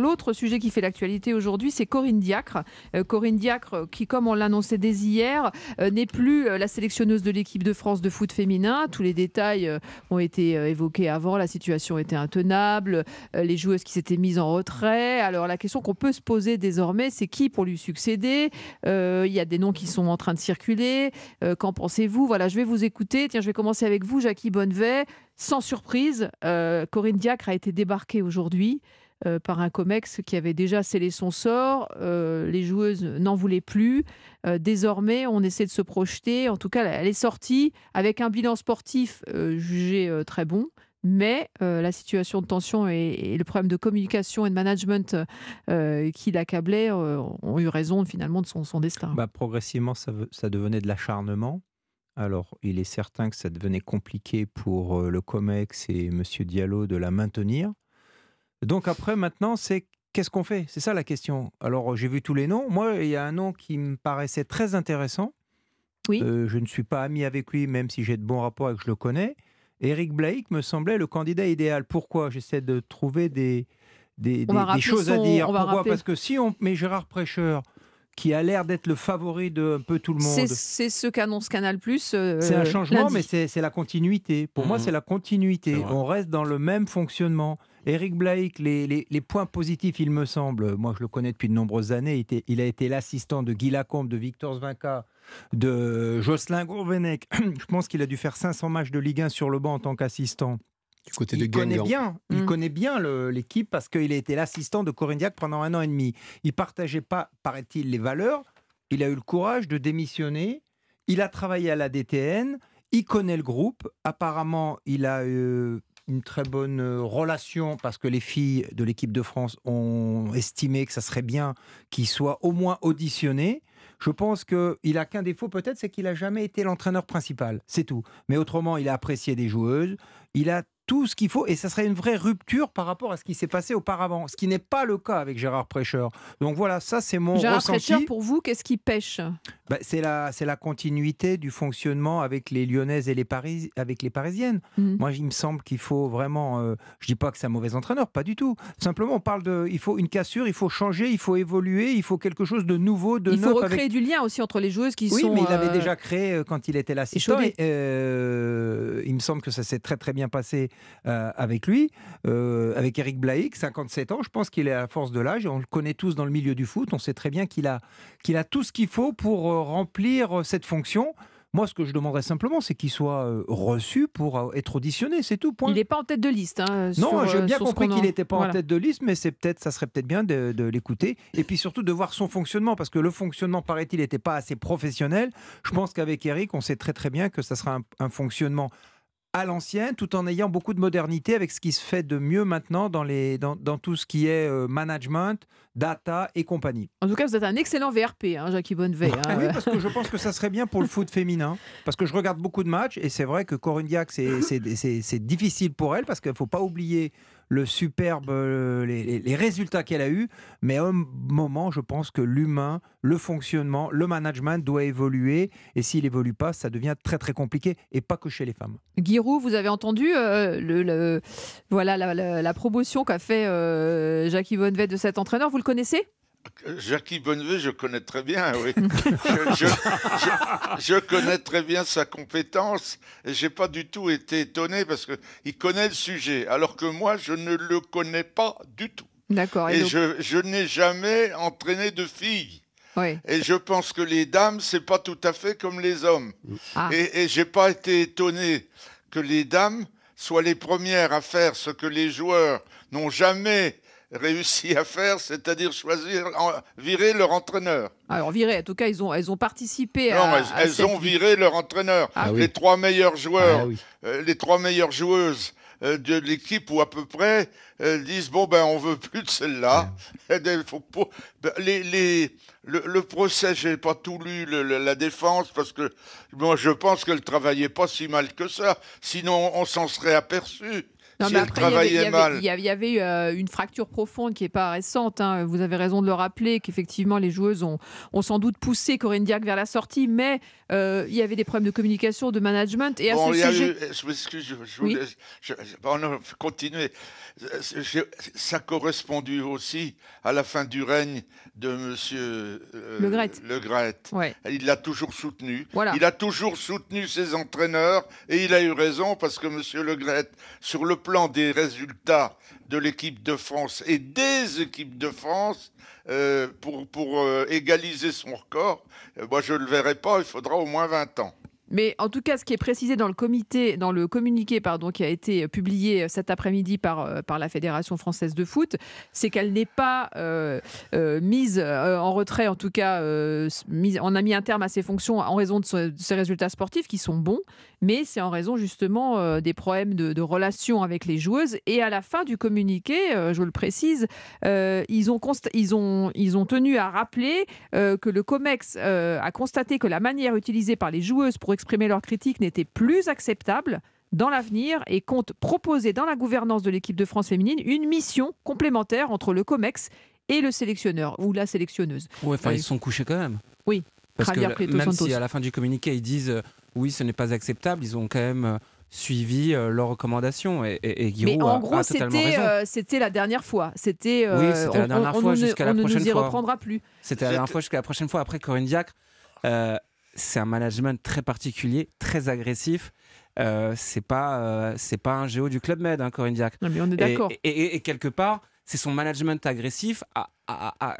L'autre sujet qui fait l'actualité aujourd'hui, c'est Corinne Diacre. Euh, Corinne Diacre, qui, comme on l'annonçait dès hier, euh, n'est plus euh, la sélectionneuse de l'équipe de France de foot féminin. Tous les détails ont été évoqués avant. La situation était intenable. les joueuses qui s'étaient mises en retrait. Alors la question qu'on peut se poser désormais, c'est qui pour lui succéder? Il y a des noms qui sont en train de circuler. Qu'en pensez-vous? Voilà, je vais vous écouter. Tiens, je vais commencer avec vous, Jackie Bonnevet. Sans surprise, Corinne Diacre a été débarquée aujourd'hui. Euh, par un COMEX qui avait déjà scellé son sort. Euh, les joueuses n'en voulaient plus. Euh, désormais, on essaie de se projeter. En tout cas, elle est sortie avec un bilan sportif jugé très bon. Mais la situation de tension et, le problème de communication et de management qui l'accablait ont eu raison finalement de son, destin. Bah, progressivement, ça, ça devenait de l'acharnement. Alors, il est certain que ça devenait compliqué pour le COMEX et M. Diallo de la maintenir. Donc après, maintenant, c'est qu'est-ce qu'on fait? C'est ça la question. Alors, j'ai vu tous les noms. Moi, il y a un nom qui me paraissait très intéressant. Oui. Euh, je ne suis pas ami avec lui, même si j'ai de bons rapports et que je le connais. Eric Blake me semblait le candidat idéal. Pourquoi? J'essaie de trouver des, des, choses à dire. Pourquoi? Parce que si on met Gérard Prêcheur, qui a l'air d'être le favori de un peu tout le monde. C'est ce qu'annonce Canal Plus. Euh, c'est un changement, mais c'est la continuité. Pour moi, mmh. c'est la continuité. On reste dans le même fonctionnement. Eric Blake, les, points positifs, il me semble, moi je le connais depuis de nombreuses années, il, a été l'assistant de Guy Lacombe, de Victor Zvinka, de Jocelyn Gourvenec. je pense qu'il a dû faire 500 matchs de Ligue 1 sur le banc en tant qu'assistant. Du côté il connaît bien, il mm. connaît bien l'équipe parce qu'il a été l'assistant de Corinne Diac pendant un an et demi. Il partageait pas, paraît-il, les valeurs. Il a eu le courage de démissionner. Il a travaillé à la DTN. Il connaît le groupe. Apparemment, il a euh, une très bonne euh, relation parce que les filles de l'équipe de France ont estimé que ça serait bien qu'il soit au moins auditionné. Je pense qu'il a qu'un défaut peut-être, c'est qu'il n'a jamais été l'entraîneur principal. C'est tout. Mais autrement, il a apprécié des joueuses. Il a tout ce qu'il faut et ça serait une vraie rupture par rapport à ce qui s'est passé auparavant, ce qui n'est pas le cas avec Gérard Prêcheur. Donc voilà, ça c'est mon Gérard ressenti. Prêcheur, pour vous, qu'est-ce qui pêche? Bah, c'est la, c'est la continuité du fonctionnement avec les Lyonnaises et les, Paris, avec les Parisiennes. Mmh. Moi, il me semble qu'il faut vraiment. Je euh, je dis pas que c'est un mauvais entraîneur, pas du tout. Simplement, on parle de. Il faut une cassure, il faut changer, il faut évoluer, il faut quelque chose de nouveau, de Il faut recréer du lien aussi entre les joueuses qui sont. Oui, mais il avait euh, déjà créé euh, quand il était là. Euh, il me semble que ça s'est très très bien passé avec lui, avec Eric Blaïk, 57 ans. Je pense qu'il est à la force de l'âge. On le connaît tous dans le milieu du foot. On sait très bien qu'il a, qu'il a tout ce qu'il faut pour remplir cette fonction. Moi, ce que je demanderais simplement, c'est qu'il soit euh, reçu pour euh, être auditionné, c'est tout. Point. Il n'est pas en tête de liste. Hein, non, j'ai euh, bien compris qu'il n'était pas en tête de liste, mais c'est peut-être, ça serait peut-être bien de, l'écouter et puis surtout de voir son fonctionnement, parce que le fonctionnement, paraît-il, n'était pas assez professionnel. Je pense qu'avec Eric, on sait très très bien que ça sera un fonctionnement à l'ancienne, tout en ayant beaucoup de modernité avec ce qui se fait de mieux maintenant dans, les, dans, dans tout ce qui est euh, management, data et compagnie. En tout cas, vous êtes un excellent VRP, hein, Jackie Bonnevet. Hein. oui, parce que je pense que ça serait bien pour le foot féminin. Parce que je regarde beaucoup de matchs et c'est vrai que Corinne Diac, c'est difficile pour elle parce qu'il ne faut pas oublier le superbe, euh, les, résultats qu'elle a eus. Mais à un moment, je pense que l'humain, le fonctionnement, le management doit évoluer. Et s'il évolue pas, ça devient très très compliqué. Et pas que chez les femmes. Giroud, vous avez entendu euh, voilà la, promotion qu'a fait euh, Jackie Bonnevet de cet entraîneur. Vous le connaissez? Jackie Bonnevet, je connais très bien, oui. je, connais très bien sa compétence et j'ai pas du tout été étonné parce qu'il connaît le sujet, alors que moi, je ne le connais pas du tout. D'accord. Et, je, n'ai jamais entraîné de filles. Oui. Et je pense que les dames, c'est pas tout à fait comme les hommes. Ah. Et, et j'ai pas été étonné que les dames soient les premières à faire ce que les joueurs n'ont jamais réussi à faire, c'est-à-dire choisir, virer leur entraîneur. Alors virer, en tout cas, ils ont, elles ont participé non, à. elles, ont viré leur entraîneur. Ah les trois meilleurs joueurs, ah euh, les trois meilleures joueuses euh, de l'équipe ou à peu près euh, disent bon ben on veut plus de celle-là. Ben, les, les, le, le, procès, j'ai pas tout lu la défense parce que moi je pense qu'elle travaillait pas si mal que ça. Sinon on s'en serait aperçu si mal. Il y avait, euh, une fracture profonde qui n'est pas récente. Hein. Vous avez raison de le rappeler, qu'effectivement, les joueuses ont, ont, sans doute poussé Corinne Diac vers la sortie, mais euh, il y avait des problèmes de communication, de management. Et à ce sujet... je m'excuse, je, voulais continuer. Ça a correspondu aussi à la fin du règne de M. Euh, le Gret. Le Il l'a toujours soutenu. Il a toujours soutenu ses entraîneurs et il a eu raison parce que M. Le Gret, sur le plan des résultats de l'équipe de France et des équipes de France, euh, pour, euh, égaliser son record, moi je ne le verrai pas, il faudra au moins 20 ans. Mais en tout cas, ce qui est précisé dans le, communiqué qui a été publié cet après-midi par, euh, par la Fédération française de foot, c'est qu'elle n'est pas euh, euh, mise en retrait, en tout cas, on a mis un terme à ses fonctions en raison de, ses résultats sportifs qui sont bons, mais c'est en raison justement des problèmes de, de relations avec les joueuses. Et à la fin du communiqué, je le précise, ils, ont, ils ont tenu à rappeler que le COMEX a constaté que la manière utilisée par les joueuses pour exprimer leurs critiques n'était plus acceptable dans l'avenir et compte proposer dans la gouvernance de l'équipe de France féminine une mission complémentaire entre le COMEX et le sélectionneur ou la sélectionneuse. Oui, enfin, ils sont couchés quand même. Oui. Parce que même si à la fin du communiqué ils disent euh, oui, ce n'est pas acceptable, ils ont quand même euh, suivi euh, leurs recommandations. Et, et, Mais en gros, c'était la dernière fois. C'était. oui, c'était la dernière fois jusqu'à la prochaine fois. On ne nous y reprendra plus. C'était la dernière fois jusqu'à la prochaine fois. Après Corinne Diacre, c'est un management très particulier, très agressif. Euh, c'est pas euh, c'est pas un géo du club Med, hein, Corinne Diac. mais on est d'accord. Et, quelque part, c'est son management agressif à, à,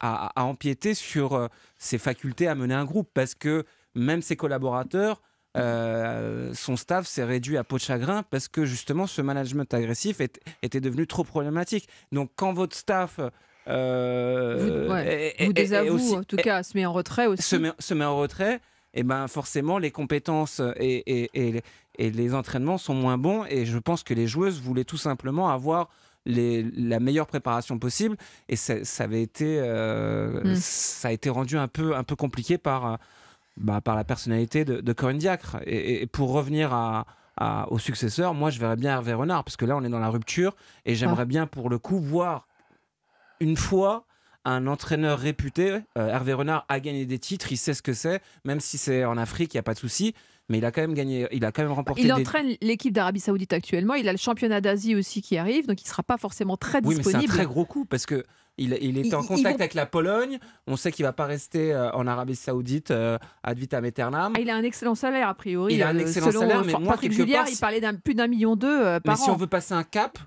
à, empiéter sur euh, ses facultés à mener un groupe, parce que même ses collaborateurs, son staff s'est réduit à peau de chagrin parce que justement ce management agressif était devenu trop problématique. Donc quand votre staff euh, vous, désavoue, en tout cas, se met en retrait aussi. Se met, se met en retrait, et ben forcément, les compétences et, et, et, les entraînements sont moins bons. Et je pense que les joueuses voulaient tout simplement avoir les, la meilleure préparation possible. Et ça, avait été, euh, hmm. ça a été rendu un peu, un peu compliqué par, bah, par la personnalité de, Corinne Diacre. Et, pour revenir à, au successeur, moi je verrais bien Hervé Renard, parce que là on est dans la rupture, et j'aimerais ah. bien pour le coup voir une fois un entraîneur réputé, euh, Hervé Renard a gagné des titres, il sait ce que c'est, même si c'est en Afrique, il n'y a pas de souci. Mais il a quand même gagné, il a quand même remporté. Il entraîne l'équipe d'Arabie Saoudite actuellement. Il a le championnat d'Asie aussi qui arrive, donc il ne sera pas forcément très disponible. Oui, mais c'est un très gros coup parce que il, est en contact avec la Pologne. On sait qu'il va pas rester euh, en Arabie Saoudite euh, ad vitam aeternam. Ah, il a un excellent salaire a priori. Il a un excellent salaire, mais moi Patrick Julliard, il parlait d'un plus d'un million d'eux par mais an. si on veut passer un cap,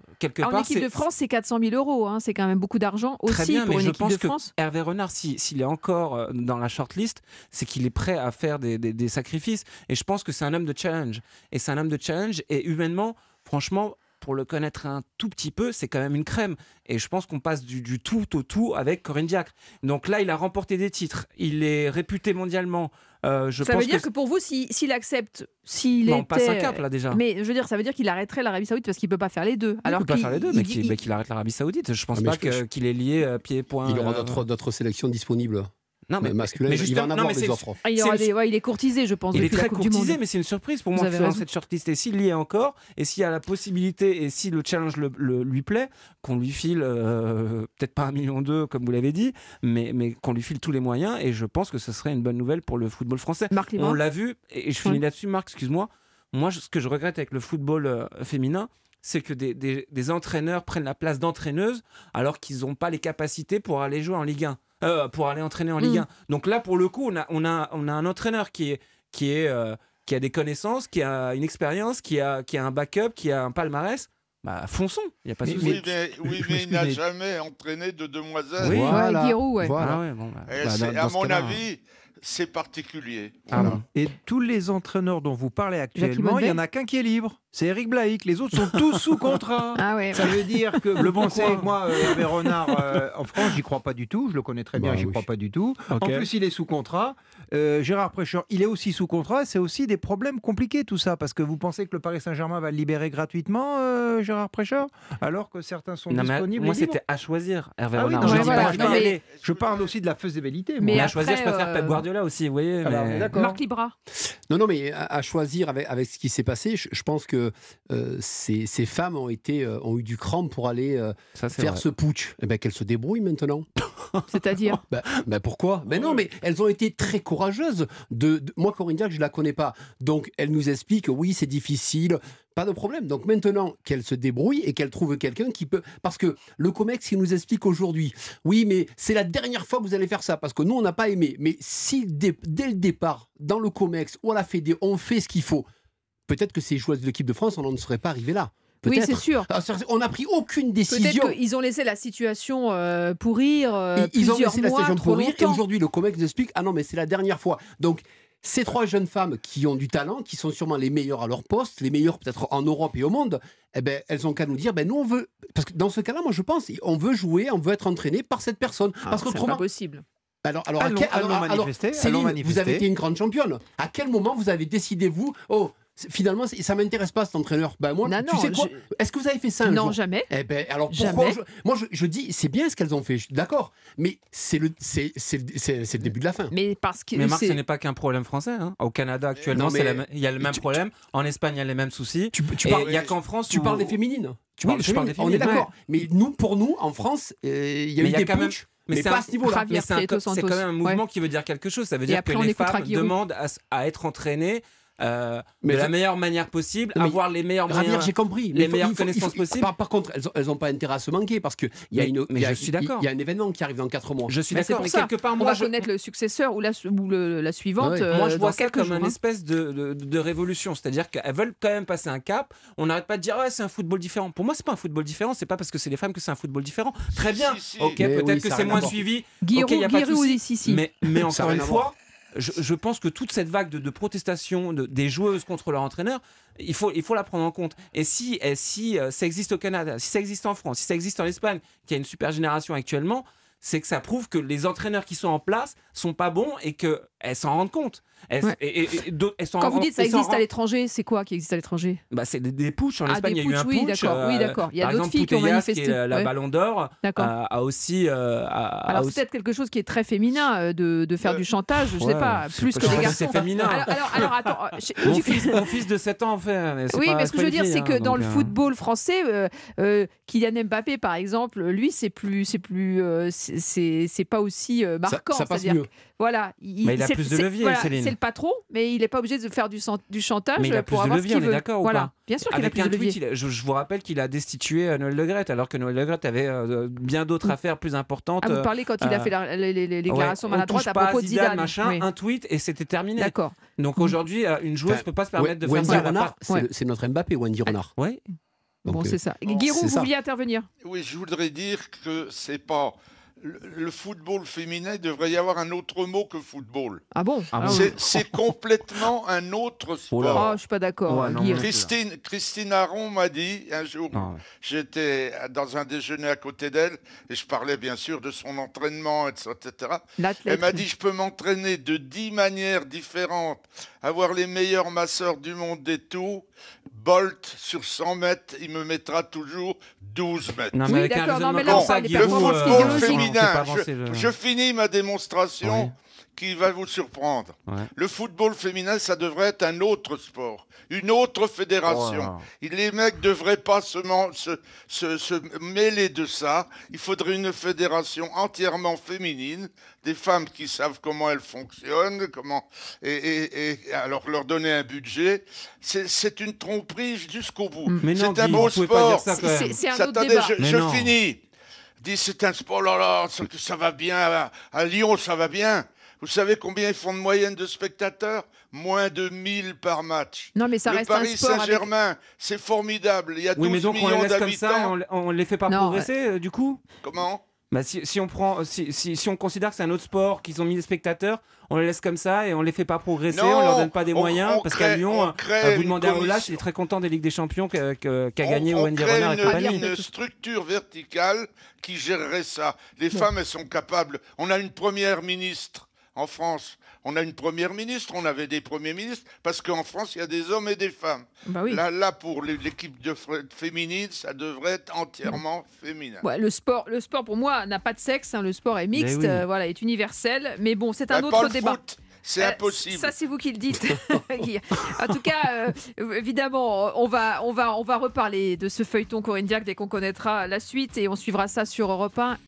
en équipe de France, c'est 400 000 euros. Hein. C'est quand même beaucoup d'argent aussi bien, pour mais une je équipe pense de France. Que Hervé Renard, s'il est encore euh, dans la shortlist, c'est qu'il est prêt à faire des, des, sacrifices. Et je pense que c'est un homme de challenge. Et c'est un homme de challenge. Et humainement, franchement, pour le connaître un tout petit peu, c'est quand même une crème. Et je pense qu'on passe du, tout au tout avec Corinne Diacre. Donc là, il a remporté des titres. Il est réputé mondialement. Euh, je ça veut dire que, pour vous, s'il accepte, s'il On passe un cap là déjà. Mais je veux dire, ça veut dire qu'il arrêterait l'Arabie Saoudite parce qu'il peut pas faire les deux. Alors il peut pas faire les deux, mais qu'il arrête l'Arabie Saoudite. Je pense ah, pas qu'il est lié euh, pied point. Il aura euh, d'autres sélections disponibles. Non, mais, masculin, il va en avoir des offres. Ah, il, il, est courtisé, je pense. Il est très courtisé, mais c'est une surprise pour moi dans cette shortlist. Et s'il y est encore, et s'il y a la possibilité, et si le challenge le, lui plaît, qu'on lui file euh, peut-être pas un million d'eux, comme vous l'avez dit, mais, mais qu'on lui file tous les moyens. Et je pense que ce serait une bonne nouvelle pour le football français. On l'a vu, et je finis là-dessus, Marc, excuse-moi. Moi, ce que je regrette avec le football euh, féminin, c'est que des, des, entraîneurs prennent la place d'entraîneuses alors qu'ils n'ont pas les capacités pour aller jouer en Ligue 1. Euh, pour aller entraîner en Ligue 1. Mm. Donc là, pour le coup, on a, on a, on a un entraîneur qui est, qui est, euh, qui a des connaissances, qui a une expérience, qui a, qui a un backup, qui a un palmarès. Bah, fonçons, il n'y a pas de souci. Oui, mais, oui, mais il n'a jamais entraîné de demoiselles. Oui, voilà. ouais. Voilà. Ah ouais, bon, bah. bah à mon avis, c'est particulier. Ah et tous les entraîneurs dont vous parlez actuellement, il n'y en a qu'un qui est libre. C'est Eric Blaik. Les autres sont tous sous contrat. Ah Ça veut dire que le bon moi, euh, Renard, euh, en France, j'y crois pas du tout. Je le connais très bien, bah, j'y crois pas du tout. En plus, il est sous contrat. Euh, Gérard Prêcheur, il est aussi sous contrat. C'est aussi des problèmes compliqués tout ça, parce que vous pensez que le Paris Saint-Germain va le libérer gratuitement, euh, Gérard Prêcheur, alors que certains sont disponibles. Moi, c'était à choisir, Hervé ah je, parle aussi de la faisabilité. Mais à choisir, je préfère Pep Guardiola aussi, vous voyez. Marc Libra. Non, non, mais à, choisir avec, avec ce qui s'est passé, je, pense que ces, ces, femmes ont, été, ont eu du cran pour aller faire ce putsch. Eh ben, qu'elles se débrouillent maintenant. C'est-à-dire bah, pourquoi? Mais non, mais elles ont été très courageuses. De, moi, Corinne je la connais pas. Donc, elle nous explique oui, c'est difficile. Pas de problème. Donc maintenant qu'elle se débrouille et qu'elle trouve quelqu'un qui peut. Parce que le COMEX, il nous explique aujourd'hui, oui, mais c'est la dernière fois que vous allez faire ça, parce que nous, on n'a pas aimé. Mais si dès, le départ, dans le COMEX ou à la Fédé, on fait ce qu'il faut, peut-être que ces joueuses de l'équipe de France, on n'en serait pas arrivé là. Oui, c'est sûr. Ah, on n'a pris aucune décision. Peut-être qu'ils ont laissé la situation euh, pourrir. Euh, ils ont laissé la situation pourrir. Et aujourd'hui, le COMEX nous explique ah non, mais c'est la dernière fois. Donc, ces trois jeunes femmes qui ont du talent, qui sont sûrement les meilleures à leur poste, les meilleures peut-être en Europe et au monde, eh ben, elles ont qu'à nous dire, ben, nous on veut, parce que dans ce cas-là, moi je pense, on veut jouer, on veut être entraîné par cette personne. Ah, parce qu'autrement, pas possible. Alors, alors, alors, Céline, vous avez été une grande championne. À quel moment vous avez décidé, vous, oh, finalement, ça m'intéresse pas cet entraîneur. Ben moi, tu sais quoi Est-ce que vous avez fait ça un Non, jamais. Eh ben, alors pourquoi Moi, je, dis, c'est bien ce qu'elles ont fait. D'accord, mais c'est le, c'est, le début de la fin. Mais parce que. Mais Marc, ce n'est pas qu'un problème français. Hein. Au Canada actuellement, il y a le même problème. En Espagne, il y a les mêmes soucis. Tu, parles, il y a qu'en France. Tu parles des féminines. Tu parles, je parle des féminines. On est d'accord. Mais nous, pour nous, en France, euh, il y a eu des quand mais, pas à ce niveau-là. c'est quand même un mouvement qui veut dire quelque chose. Ça veut dire que les femmes demandent à, être entraînées euh, de la meilleure manière possible, avoir les meilleurs moyens, j'ai compris. les meilleures connaissances possibles. Par, contre, elles n'ont pas intérêt à se manquer parce qu'il y a une, il y a, je suis d'accord. Il y a un événement qui arrive dans 4 mois. Je suis d'accord, mais quelque part, on va connaître le successeur ou la, ou la suivante. moi, je euh, vois ça comme une hein. espèce de, de, révolution, c'est-à-dire qu'elles veulent quand même passer un cap. On n'arrête pas de dire ouais, c'est un football différent. Pour moi, c'est pas un football différent. C'est pas parce que c'est les femmes que c'est un football différent. Très bien. Ok, peut-être que c'est moins suivi. Ici. Mais encore une fois je, pense que toute cette vague de, protestation des joueuses contre leur entraîneur, il faut, il faut la prendre en compte. Et si, si euh, ça existe au Canada, si ça existe en France, si ça existe en Espagne, qui a une super génération actuellement, c'est que ça prouve que les entraîneurs qui sont en place sont pas bons et qu'elles s'en rendent compte. Quand vous dites ça existe à l'étranger, c'est quoi qui existe à l'étranger? Bah, C'est des, des En ah, Espagne, il y a eu un oui, d'accord. oui, d'accord. Il y a d'autres filles qui ont manifesté. Qui est la Ballon d'Or a, aussi. Euh, alors, c'est peut-être quelque chose qui est très féminin euh, de, de faire du chantage, je ne sais pas, plus que des garçons. C'est féminin. Alors, alors, attends. mon, fils, de 7 ans en fait. Oui, mais ce que je veux dire, c'est que hein, dans le euh, football français, Kylian Mbappé, par exemple, lui. C'est plus. C'est pas aussi marquant. Ça passe mieux. Voilà. Il a plus de levier, Céline c'est le patron, mais il n'est pas obligé de faire du, du chantage mais il a pour plus avoir de levier, ce qu'il veut. D'accord voilà. Bien sûr qu'il a plus de levier. je, vous rappelle qu'il a destitué euh, Noël Le alors que Noël Le avait euh, bien d'autres affaires plus importantes. Ah, vous parlez quand il a euh, fait la, les, les, déclarations maladroites à propos de Zidane. Machin, Un tweet et c'était terminé. D'accord. Donc aujourd'hui, une joueuse ne peut pas se permettre de faire ça. Renard, c'est notre Mbappé, Wendy Renard. Oui. Bon, c'est ça. Guiraud, vous vouliez intervenir? Oui, je voudrais dire que c'est pas le, football féminin, devrait y avoir un autre mot que football. Ah bon ah C'est complètement un autre sport. Oh, je suis pas d'accord. Christine, Christine Aron m'a dit un jour, ah j'étais dans un déjeuner à côté d'elle et je parlais bien sûr de son entraînement, etc. Elle m'a dit, je peux m'entraîner de dix manières différentes, avoir les meilleurs masseurs du monde et tout. Bolt sur 100 mètres, il me mettra toujours 12 mètres. Non, mais oui, d'accord, non, mais là, on le football féminin, je, je, finis ma démonstration qui va vous surprendre. Le football féminin, ça devrait être un autre sport, une autre fédération. Oh les mecs ne devraient pas se, se, se, mêler de ça. Il faudrait une fédération entièrement féminine, des femmes qui savent comment elles fonctionnent, comment et, et, alors leur donner un budget. C'est une tromperie jusqu'au bout. C'est un beau sport. C'est un autre débat. Je, je finis. Dis, c'est un sport, là, là, ça va bien. À Lyon, ça va bien. Vous savez combien ils font de moyenne de spectateurs? Moins de 1000 par match. Non, mais ça le reste Paris un sport Saint-Germain, c'est formidable. Il y a 12 oui, mais donc on les laisse comme ça, on, ne les fait pas progresser, euh, du coup? Comment? Bah, si, si, on prend, si, si, on considère que c'est un autre sport, qu'ils ont mis des spectateurs, on les laisse comme ça et on les fait pas progresser, on leur donne pas des moyens. parce qu'à Lyon, euh, vous demandez à Olas, il est très content des Ligues des Champions qu'a gagné Wendy Renard et compagnie. une structure verticale qui gérerait ça. Les femmes, elles sont capables. On a une première ministre en France, on a une première ministre, on avait des premiers ministres, parce qu'en France, il y a des hommes et des femmes. Bah là, là, pour l'équipe de féminine, ça devrait être entièrement féminin. le, sport, le sport, pour moi, n'a pas de sexe. Hein. le sport est mixte, euh, voilà, est universel. Mais bon, c'est un autre débat. C'est euh, impossible. Ça, c'est vous qui le dites. en tout cas, euh, évidemment, on va, on, va, on va reparler de ce feuilleton Corinne Diac dès qu'on connaîtra la suite et on suivra ça sur Europe 1